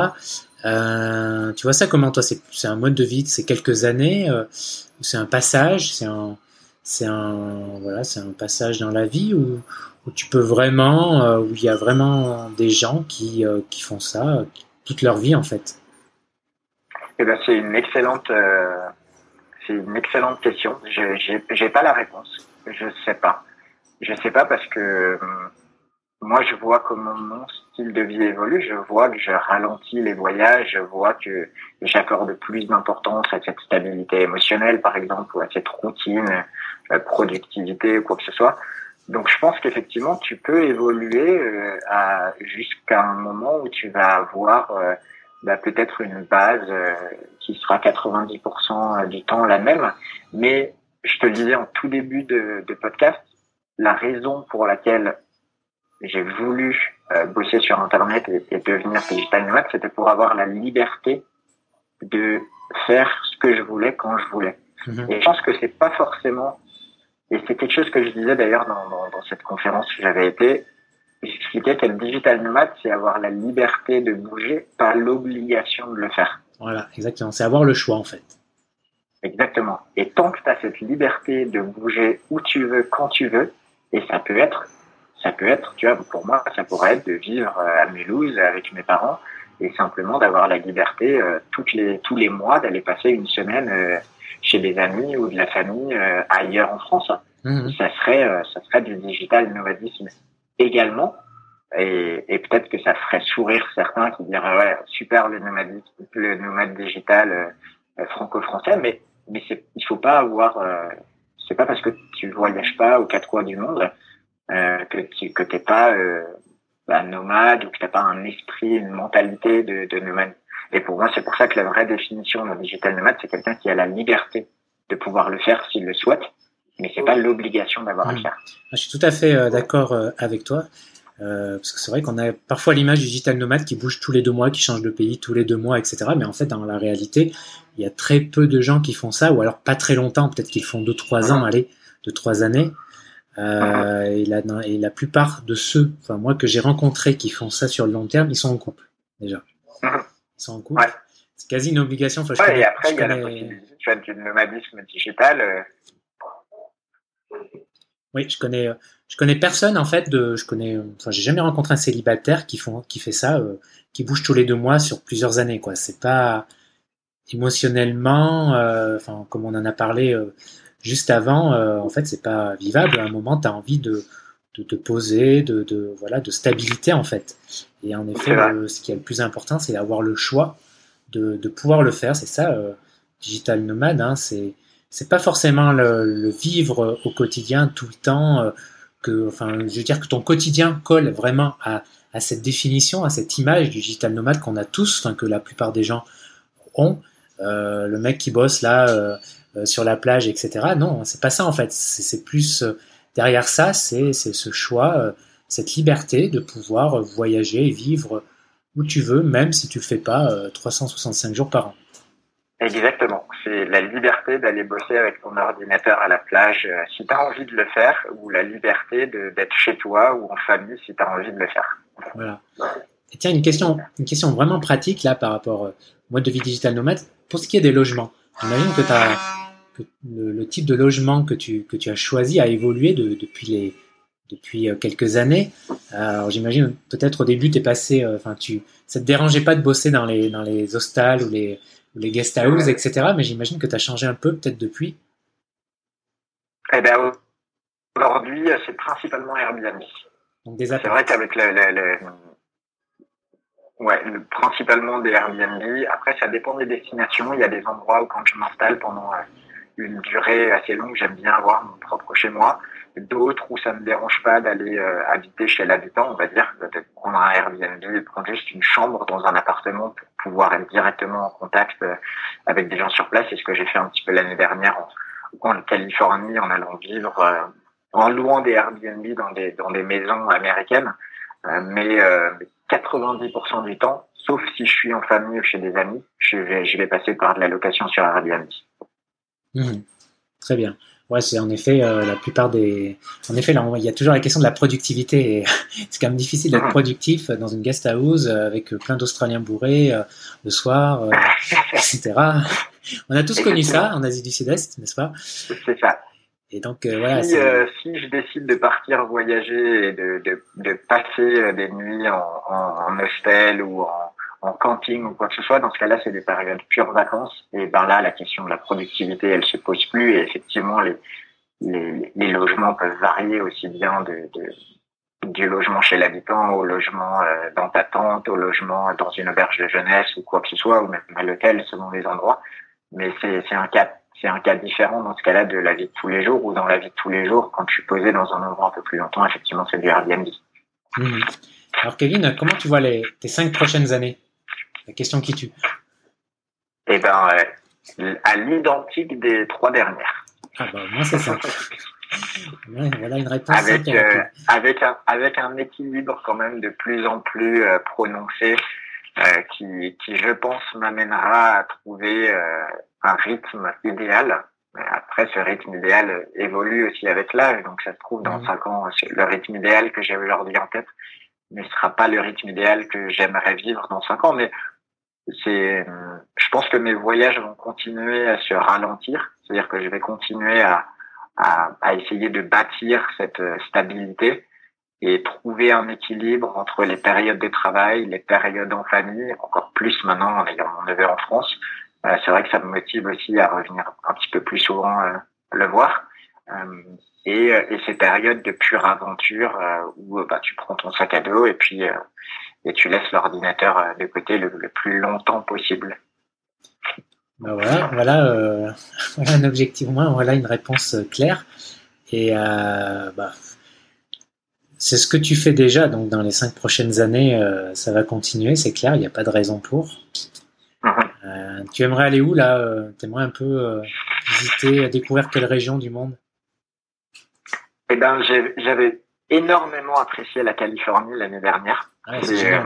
Euh, tu vois ça comment toi? C'est un mode de vie c'est quelques années euh, C'est un passage C'est un, voilà, c'est un passage dans la vie où, tu peux vraiment, euh, où il y a vraiment des gens qui, euh, qui font ça toute leur vie en fait? Eh ben, c'est une excellente, c'est une excellente question. Je j'ai pas la réponse. Je sais pas. Je sais pas parce que moi, je vois comment mon style de vie évolue. Je vois que je ralentis les voyages. Je vois que j'accorde plus d'importance à cette stabilité émotionnelle, par exemple, ou à cette routine, euh, productivité quoi que ce soit. Donc, je pense qu'effectivement, tu peux évoluer euh, jusqu'à un moment où tu vas avoir euh, bah, peut-être une base qui sera 90% du temps la même. Mais je te le disais en tout début de podcast, la raison pour laquelle j'ai voulu euh, bosser sur Internet et, devenir digital nomade, c'était pour avoir la liberté de faire ce que je voulais quand je voulais. Mhm. Et je pense que c'est pas forcément, et c'est quelque chose que je disais d'ailleurs dans, dans, dans, cette conférence où j'avais été, j'expliquais que le digital nomade, c'est avoir la liberté de bouger, pas l'obligation de le faire. Voilà, exactement. C'est avoir le choix en fait. Exactement. Et tant que tu as cette liberté de bouger où tu veux, quand tu veux, et ça peut être ça peut être, tu vois, pour moi, ça pourrait être de vivre euh, à Mulhouse avec mes parents et simplement d'avoir la liberté euh, toutes les, tous les mois d'aller passer une semaine euh, chez des amis ou de la famille ailleurs en France. Mmh. Ça serait, ça serait du digital nomadisme également. Et, et peut-être que ça ferait sourire certains qui diraient ouais super le nomadisme, le nomade digital franco-français, mais mais c'est, il faut pas avoir, c'est pas parce que tu voyages pas aux quatre coins du monde euh, que tu que t'es pas euh, bah, nomade ou que t'as pas un esprit, une mentalité de, de nomade. Et pour moi, c'est pour ça que la vraie définition d'un digital nomade, c'est quelqu'un qui a la liberté de pouvoir le faire s'il le souhaite, mais c'est pas l'obligation d'avoir à le faire. Je suis tout à fait euh, d'accord euh, avec toi. Euh, parce que c'est vrai qu'on a parfois l'image du digital nomade qui bouge tous les deux mois, qui change de pays tous les deux mois, etc. Mais en fait, dans la réalité, il y a très peu de gens qui font ça, ou alors pas très longtemps, peut-être qu'ils font deux, trois ans, allez, deux, trois années. Euh, et, la, et la plupart de ceux, enfin moi que j'ai rencontrés qui font ça sur le long terme, ils sont en couple déjà. Ils sont en couple. Ouais. C'est quasi une obligation. Enfin, je Ouais, connais- et après, il y a la possibilité tu vois, du nomadisme digital. euh, Oui, je connais, euh, je connais personne en fait. De, je connais, enfin, j'ai jamais rencontré un célibataire qui font, qui fait ça, euh, qui bouge tous les deux mois sur plusieurs années. Quoi, c'est pas émotionnellement, enfin, comme on en a parlé juste avant. euh, en fait, c'est pas vivable. À un moment, tu as envie de, de te poser, de, de, voilà, de stabilité en fait. Et en effet, le- ce qui est le plus important, c'est d'avoir le choix de, de pouvoir le faire. C'est ça, euh, digital nomade. Hein, c'est c'est pas forcément le, le vivre au quotidien tout le temps euh, que enfin je veux dire que ton quotidien colle vraiment à, à cette définition à cette image du digital nomade qu'on a tous enfin que la plupart des gens ont Euh, le mec qui bosse là euh, euh, sur la plage etc non c'est pas ça en fait c'est plus euh, derrière ça c'est ce choix euh, cette liberté de pouvoir euh, voyager et vivre où tu veux même si tu le fais pas euh, 365 jours par an Exactement. C'est la liberté d'aller bosser avec ton ordinateur à la plage euh, si tu as envie de le faire, ou la liberté d'être chez toi ou en famille si tu as envie de le faire. Voilà. Et tiens, une question, une question vraiment pratique là par rapport euh, au mode de vie digital nomade. Pour ce qui est des logements, j'imagine que, t'as- que le, le type de logement que tu, que tu as choisi a évolué de- depuis, les, depuis euh, quelques années. Alors j'imagine peut-être au début t'es passé, euh, enfin tu, ça te dérangeait pas de bosser dans les, dans les hostels ou les, ou les guest houses, etc. Mais j'imagine que tu as changé un peu peut-être depuis. Eh ben, aujourd'hui, euh, c'est principalement Airbnb. Donc des C'est vrai qu'avec le, le, le- ouais, le- principalement des Airbnb. Après, ça dépend des destinations. Il y a des endroits où quand je m'installe pendant euh, une durée assez longue, j'aime bien avoir mon propre chez moi. D'autres où ça me dérange pas d'aller euh, habiter chez l'habitant, on va dire, de prendre un Airbnb prendre juste une chambre dans un appartement pour pouvoir être directement en contact euh, avec des gens sur place. C'est ce que j'ai fait un petit peu l'année dernière en, en Californie en allant vivre, euh, en louant des Airbnb dans des, dans des maisons américaines. Euh, mais euh, 90% du temps, sauf si je suis en famille ou chez des amis, je vais, je vais passer par de la location sur Airbnb. Mhm. Très bien. Ouais, c'est en effet euh, la plupart des. En effet, là, on- il y a toujours la question de la productivité. et c'est quand même difficile d'être Mhm. productif dans une guest house euh, avec plein d'Australiens bourrés euh, le soir, euh, etc. On a tous connu ça en Asie du Sud-Est, n'est-ce pas? C'est ça. Et donc euh, voilà. si, euh, je décide de partir voyager et de, de, de passer euh, des nuits en, en, en hostel ou en, en camping ou quoi que ce soit, dans ce cas-là, c'est des périodes pures vacances. Et ben là, la question de la productivité, elle se pose plus. Et effectivement, les, les, logements peuvent varier aussi bien de, du logement chez l'habitant au logement euh, dans ta tente, au logement dans une auberge de jeunesse ou quoi que ce soit, ou même à l'hôtel selon les endroits. Mais c'est un cas c'est un cas différent dans ce cas-là de la vie de tous les jours ou dans la vie de tous les jours quand je suis posé dans un endroit un peu plus longtemps effectivement c'est du Airbnb Mhm. Alors Kevin, comment tu vois les, tes cinq prochaines années? La question qui tue. et ben euh, à l'identique des trois dernières Ah bah moi c'est ça. Ouais, voilà une réponse avec simple euh, avec un avec un équilibre quand même de plus en plus euh, prononcé euh, qui qui je pense m'amènera à trouver un rythme idéal Mais après ce rythme idéal évolue aussi avec l'âge donc ça se trouve dans Mhm. cinq ans c'est le rythme idéal que j'ai aujourd'hui en tête ne sera pas le rythme idéal que j'aimerais vivre dans cinq ans mais c'est euh, je pense que mes voyages vont continuer à se ralentir c'est-à-dire que je vais continuer à à, à essayer de bâtir cette euh, stabilité et trouver un équilibre entre les périodes de travail, les périodes en famille, encore plus maintenant en ayant mon neveu en France. Euh, c'est vrai que ça me motive aussi à revenir un petit peu plus souvent le voir. Et, et ces périodes de pure aventure où bah, tu prends ton sac à dos et puis et tu laisses l'ordinateur euh, de côté le, le plus longtemps possible. Bah voilà, voilà, euh, voilà un objectif, moins voilà une réponse euh, claire. Et euh, bah, c'est ce que tu fais déjà, donc dans les cinq prochaines années, euh, ça va continuer, c'est clair, il n'y a pas de raison pour. Mhm. Euh, tu aimerais aller où là euh, T'aimerais un peu visiter, découvrir quelle région du monde? Eh ben, j'avais énormément apprécié la Californie l'année dernière. Ah, euh,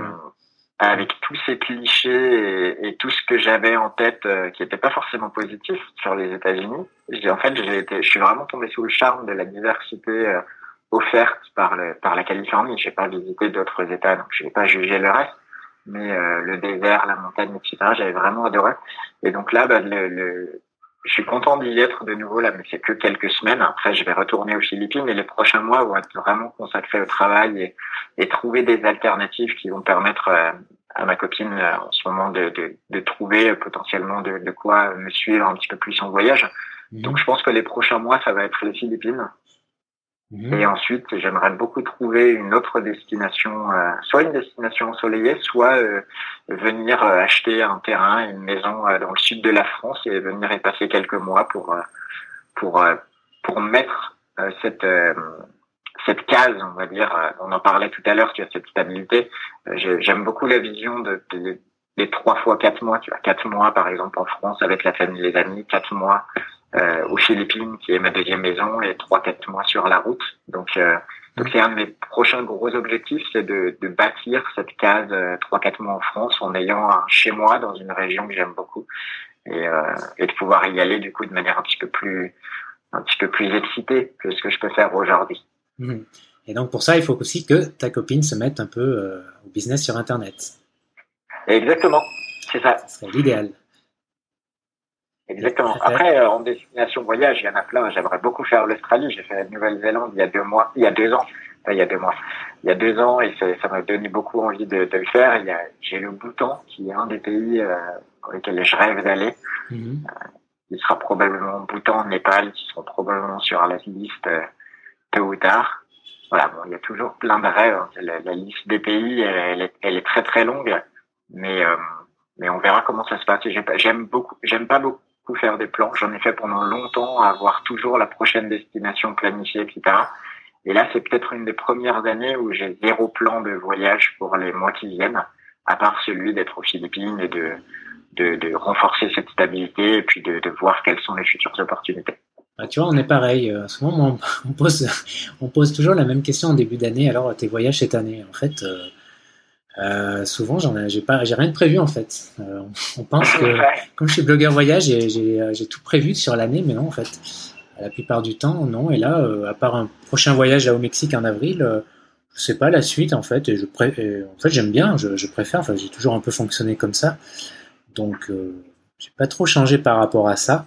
avec tous ces clichés et, tout ce que j'avais en tête euh, qui n'était pas forcément positif sur les États-Unis. En fait, j'ai été, je suis vraiment tombé sous le charme de la diversité euh, offerte par le par la Californie. J'ai pas visité d'autres États, donc je vais pas juger le reste. Mais le désert, la montagne, etc. J'avais vraiment adoré. Et donc là, bah, le, le je suis content d'y être de nouveau là, mais c'est que quelques semaines. Après, je vais retourner aux Philippines et les prochains mois vont être vraiment consacrés au travail et, et trouver des alternatives qui vont permettre euh, à ma copine euh, en ce moment de, de, de trouver potentiellement de, de, quoi me suivre un petit peu plus en voyage. Mhm. Donc, je pense que les prochains mois, ça va être les Philippines. Mhm. Et ensuite, j'aimerais beaucoup trouver une autre destination, euh, soit une destination ensoleillée, soit euh, venir euh, acheter un terrain, une maison dans le sud de la France et venir y passer quelques mois pour pour pour mettre cette cette case, on va dire. on en parlait tout à l'heure, tu as cette stabilité. J'aime beaucoup la vision de, de des trois fois quatre mois. Tu as quatre mois, par exemple, en France avec la famille, les amis, quatre mois euh, aux Philippines, qui est ma deuxième maison, et trois quatre mois sur la route. Donc, euh, donc c'est un de mes prochains gros objectifs, c'est de, de bâtir cette case euh, trois quatre mois en France en ayant un chez moi dans une région que j'aime beaucoup et, euh, et de pouvoir y aller du coup de manière un petit peu plus un petit peu plus excitée que ce que je peux faire aujourd'hui. Mmh. Et donc pour ça, il faut aussi que ta copine se mette un peu euh, au business sur Internet. Exactement, c'est ça. C'est l'idéal. Exactement. Après, euh, en destination voyage, il y en a plein. J'aimerais beaucoup faire l'Australie. J'ai fait la Nouvelle-Zélande il y a deux mois, il y a deux ans. il y a deux mois. Il y a deux ans et ça m'a donné beaucoup envie de, de le faire. J'ai le Bhoutan qui est un des pays euh, dans lesquels je rêve d'aller. Mm-hmm. Euh, il sera probablement Bhoutan, Népal, qui seront probablement sur la liste euh, tôt ou tard. Voilà, bon, il y a toujours plein de rêves. Hein. La, la, liste des pays, elle, est, elle, est, très très longue, mais mais on verra comment ça se passe. J'aime beaucoup, j'aime pas beaucoup faire des plans. J'en ai fait pendant longtemps, avoir toujours la prochaine destination planifiée, etc. Et là, c'est peut-être une des premières années où j'ai zéro plan de voyage pour les mois qui viennent, à part celui d'être aux Philippines et de, de, de, renforcer cette stabilité et puis de, de voir quelles sont les futures opportunités. Bah, tu vois, on est pareil. Euh, souvent, on, pose, on pose toujours la même question en début d'année. Alors, tes voyages cette année, en fait, euh, euh, souvent, j'en ai, j'ai pas, j'ai rien de prévu en fait. Euh, on pense que, comme je suis blogueur voyage, j'ai, j'ai, euh, j'ai tout prévu sur l'année, mais non en fait. La plupart du temps, non. Et là, euh, à part un prochain voyage là au Mexique en avril, euh, je sais pas la suite en fait. Et je pré... en fait, j'aime bien, je, je, préfère. Enfin, j'ai toujours un peu fonctionné comme ça, donc j'ai pas trop changé par rapport à ça.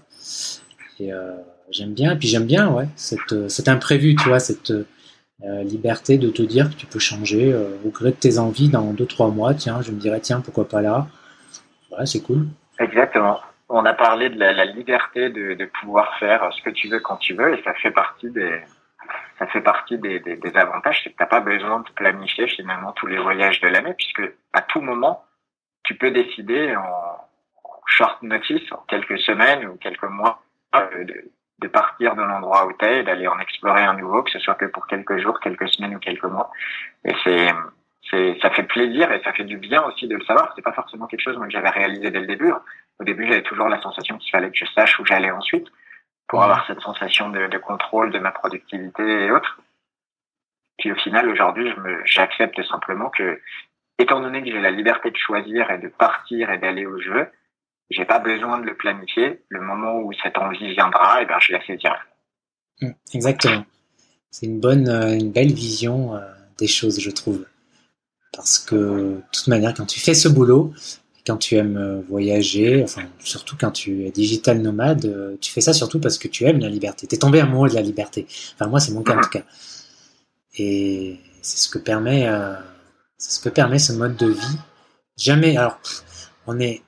Et j'aime bien. Et puis j'aime bien, ouais, cette, cet imprévu, tu vois, cette euh, liberté de te dire que tu peux changer euh, au gré de tes envies dans 2-3 mois. Tiens, je me dirais, tiens, pourquoi pas là Voilà, c'est cool. Exactement. On a parlé de la, liberté de, pouvoir faire ce que tu veux quand tu veux et ça fait partie des, ça fait partie des, des, avantages, c'est que t'as pas besoin de planifier finalement tous les voyages de l'année puisque à tout moment, tu peux décider en short notice, en quelques semaines ou quelques mois, euh, de partir de l'endroit où tu et d'aller en explorer un nouveau, que ce soit que pour quelques jours, quelques semaines ou quelques mois. Et c'est, c'est, ça fait plaisir et ça fait du bien aussi de le savoir. C'est pas forcément quelque chose que j'avais réalisé dès le début. Au début, j'avais toujours la sensation qu'il fallait que je sache où j'allais ensuite pour avoir cette sensation de, de, contrôle de ma productivité et autres. Puis au final, aujourd'hui, je me, j'accepte simplement que, étant donné que j'ai la liberté de choisir et de partir et d'aller où je veux, j'ai pas besoin de le planifier. Le moment où cette envie viendra, et eh ben, je la saisirai. Hum, exactement. C'est une bonne, euh, une belle vision euh, des choses, je trouve. Parce que, de toute manière, quand tu fais ce boulot, quand tu aimes euh, voyager, enfin, surtout quand tu es digital nomade, tu fais ça surtout parce que tu aimes la liberté. Tu es tombé amoureux de la liberté. Enfin, moi, c'est mon cas en tout cas. Et c'est ce que permet, c'est ce que permet ce mode de vie. Jamais, alors, on est,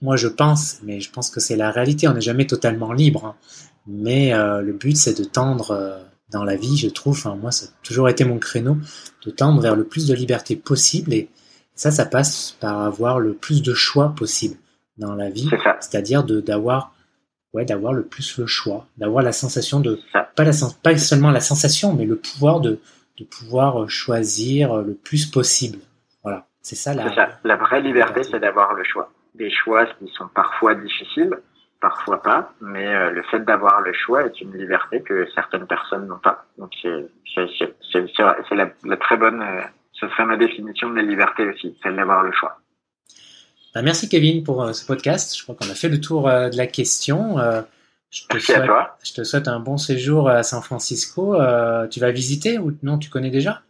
moi, je pense, mais je pense que c'est la réalité. On n'est jamais totalement libre. Hein. Mais euh, le but, c'est de tendre euh, dans la vie, je trouve. Moi, ça a toujours été mon créneau, de tendre vers le plus de liberté possible. Et ça, ça passe par avoir le plus de choix possible dans la vie. C'est-à-dire d'avoir ouais, d'avoir le plus le choix, d'avoir la sensation de pas la pas seulement la sensation, mais le pouvoir de de pouvoir euh, choisir le plus possible. Voilà, c'est ça la. Ça. La vraie liberté, c'est d'avoir le choix des choix qui sont parfois difficiles, parfois pas, mais euh, le fait d'avoir le choix est une liberté que certaines personnes n'ont pas. Donc c'est la, la, très bonne, euh, ce serait ma définition de la liberté aussi, celle d'avoir le choix. Bah, merci Kevin pour euh, ce podcast. Je crois qu'on a fait le tour de la question. Je te, merci souhaite, à toi. je te souhaite un bon séjour à San Francisco. tu vas visiter ou non Tu connais déjà?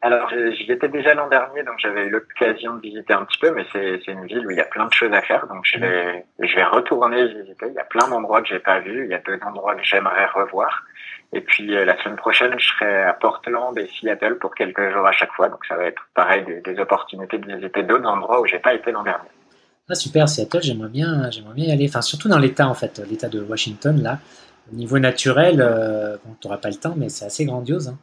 Alors, j'y étais déjà l'an dernier, donc j'avais eu l'occasion de visiter un petit peu, mais c'est une ville où il y a plein de choses à faire, donc je vais, je vais retourner visiter. Il y a plein d'endroits que j'ai pas vus, il y a deux endroits que j'aimerais revoir. Et puis euh, la semaine prochaine, je serai à Portland et Seattle pour quelques jours à chaque fois, donc ça va être pareil des, des opportunités de visiter d'autres endroits où j'ai pas été l'an dernier. Ah super, Seattle, j'aimerais bien, j'aimerais bien y aller. Enfin, surtout dans l'État en fait, l'État de Washington là. Au niveau naturel, euh, bon, t'auras pas le temps, mais c'est assez grandiose. Hein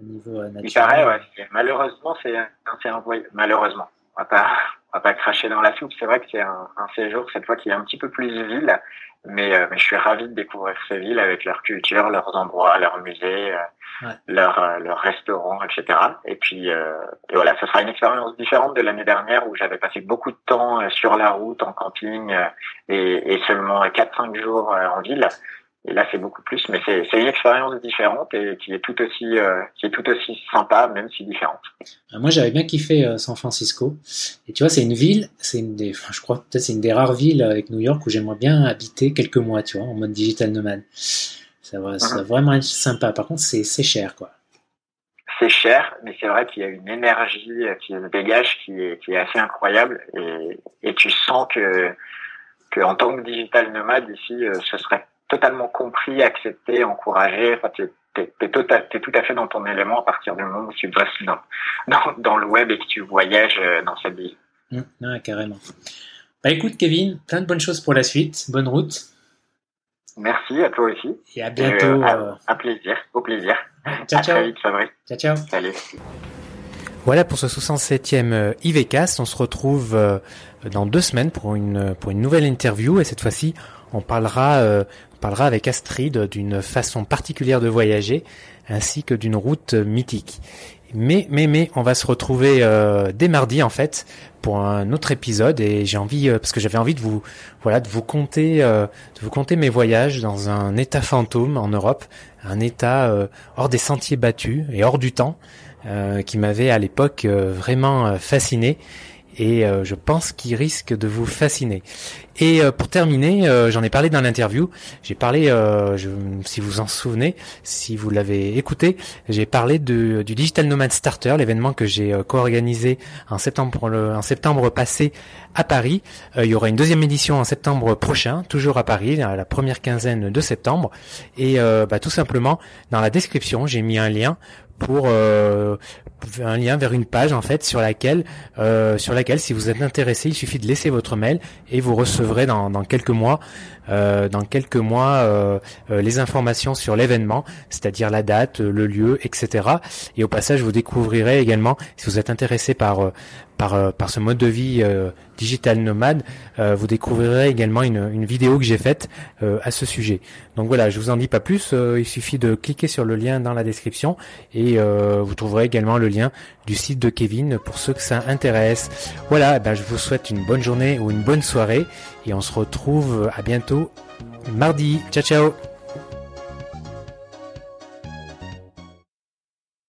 au niveau euh, Il paraît, ouais. Malheureusement, c'est un, un Malheureusement, on va pas, on va pas cracher dans la soupe. C'est vrai que c'est un, un, séjour cette fois qui est un petit peu plus ville, mais, euh, mais je suis ravi de découvrir ces villes avec leur culture, leurs endroits, leurs musées, euh, leurs, leurs restaurants, etc. Et puis et voilà, ce sera une expérience différente de l'année dernière où j'avais passé beaucoup de temps sur la route, en camping et, et seulement 4-5 jours en ville. Et là, c'est beaucoup plus, mais c'est une expérience différente et qui est tout aussi euh, qui est tout aussi sympa, même si différente. Euh, moi, j'avais bien kiffé euh, San Francisco. Et tu vois, c'est une ville, c'est une des, enfin, je crois peut-être c'est une des rares villes avec New York où j'aimerais bien habiter quelques mois, tu vois, en mode digital nomade. Ça va, mhm. vraiment être sympa. Par contre, c'est c'est cher, quoi. C'est cher, mais c'est vrai qu'il y a une énergie qui se dégage qui est, qui est assez incroyable et, et tu sens que que en tant que digital nomade ici, ce serait totalement compris, accepté, encouragé. Enfin, tu es, tout à fait dans ton élément à partir du moment où tu bosses dans, dans, dans le web et que tu voyages euh, dans cette vie. Mmh, carrément. Bah écoute Kevin, plein de bonnes choses pour la suite. Bonne route. Merci à toi aussi. Et à bientôt. Euh, euh, un plaisir, au plaisir. Ciao, ciao. Très vite, Fabrice. Ciao, ciao. Salut. Voilà pour ce 67e IVCast. On se retrouve dans deux semaines pour une, pour une nouvelle interview et cette fois-ci on parlera, euh, on parlera avec Astrid d'une façon particulière de voyager ainsi que d'une route mythique. Mais, mais, mais, on va se retrouver euh, dès mardi en fait pour un autre épisode et j'ai envie euh, parce que j'avais envie de vous, voilà, de vous compter, de vous compter mes voyages dans un état fantôme en Europe, un état hors des sentiers battus et hors du temps, qui m'avait à l'époque vraiment fasciné et euh, je pense qu'il risque de vous fasciner. Et euh, pour terminer, euh, j'en ai parlé dans l'interview. J'ai parlé, je, si vous en souvenez, si vous l'avez écouté, j'ai parlé de, du Digital Nomad Starter, l'événement que j'ai co-organisé en septembre, le, en septembre passé à Paris. il y aura une deuxième édition en septembre prochain, toujours à Paris, la première quinzaine de septembre. Et bah, tout simplement, dans la description, j'ai mis un lien pour euh, un lien vers une page en fait sur laquelle euh, sur laquelle si vous êtes intéressé il suffit de laisser votre mail et vous recevrez dans, dans quelques mois euh, dans quelques mois les informations sur l'événement c'est-à-dire la date le lieu etc et au passage vous découvrirez également si vous êtes intéressé par par, par ce mode de vie digital nomade, vous découvrirez également une, une vidéo que j'ai faite à ce sujet. Donc voilà, je vous en dis pas plus, il suffit de cliquer sur le lien dans la description et vous trouverez également le lien du site de Kevin pour ceux que ça intéresse. Voilà, ben je vous souhaite une bonne journée ou une bonne soirée et on se retrouve à bientôt mardi. Ciao ciao